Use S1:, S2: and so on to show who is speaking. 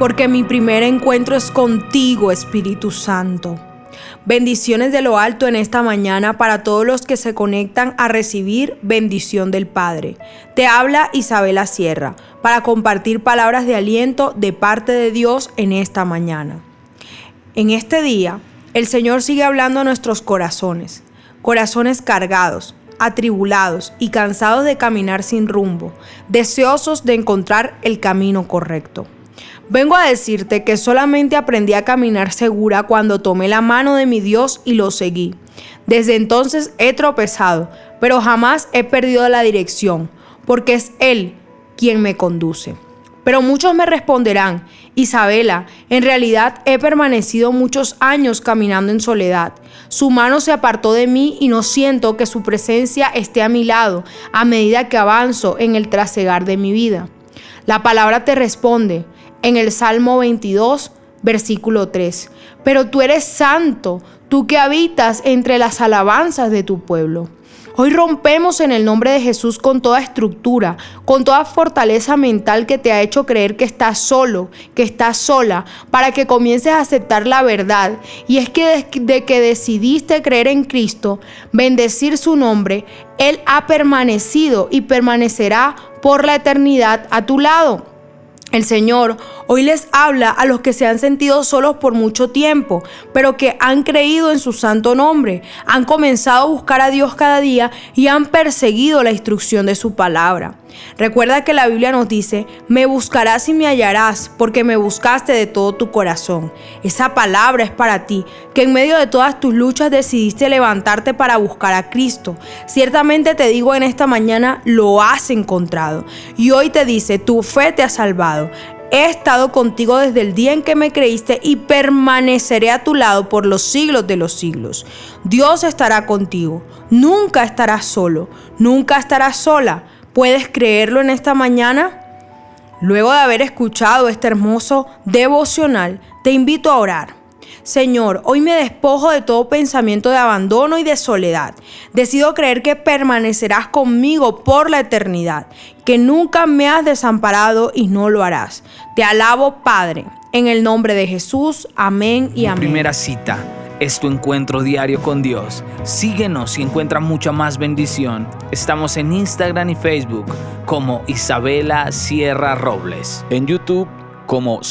S1: porque mi primer encuentro es contigo, Espíritu Santo. Bendiciones de lo alto en esta mañana para todos los que se conectan a recibir bendición del Padre. Te habla Isabela Sierra para compartir palabras de aliento de parte de Dios en esta mañana. En este día, el Señor sigue hablando a nuestros corazones, corazones cargados, atribulados y cansados de caminar sin rumbo, deseosos de encontrar el camino correcto. Vengo a decirte que solamente aprendí a caminar segura cuando tomé la mano de mi Dios y lo seguí. Desde entonces he tropezado, pero jamás he perdido la dirección, porque es Él quien me conduce. Pero muchos me responderán, Isabela, en realidad he permanecido muchos años caminando en soledad. Su mano se apartó de mí y no siento que su presencia esté a mi lado a medida que avanzo en el trasegar de mi vida. La palabra te responde en el Salmo 22, versículo 3. Pero tú eres santo, tú que habitas entre las alabanzas de tu pueblo. Hoy rompemos en el nombre de Jesús con toda estructura, con toda fortaleza mental que te ha hecho creer que estás solo, que estás sola, para que comiences a aceptar la verdad. Y es que de que decidiste creer en Cristo, bendecir su nombre, Él ha permanecido y permanecerá por la eternidad a tu lado. El Señor hoy les habla a los que se han sentido solos por mucho tiempo, pero que han creído en su santo nombre, han comenzado a buscar a Dios cada día y han perseguido la instrucción de su palabra. Recuerda que la Biblia nos dice, me buscarás y me hallarás, porque me buscaste de todo tu corazón. Esa palabra es para ti, que en medio de todas tus luchas decidiste levantarte para buscar a Cristo. Ciertamente te digo en esta mañana, lo has encontrado. Y hoy te dice, tu fe te ha salvado. He estado contigo desde el día en que me creíste y permaneceré a tu lado por los siglos de los siglos. Dios estará contigo. Nunca estarás solo. Nunca estarás sola. ¿Puedes creerlo en esta mañana? Luego de haber escuchado este hermoso devocional, te invito a orar. Señor, hoy me despojo de todo pensamiento de abandono y de soledad. Decido creer que permanecerás conmigo por la eternidad, que nunca me has desamparado y no lo harás. Te alabo, Padre, en el nombre de Jesús. Amén y amén.
S2: Primera cita es tu encuentro diario con Dios. Síguenos y encuentra mucha más bendición. Estamos en Instagram y Facebook como Isabela Sierra Robles.
S3: En YouTube como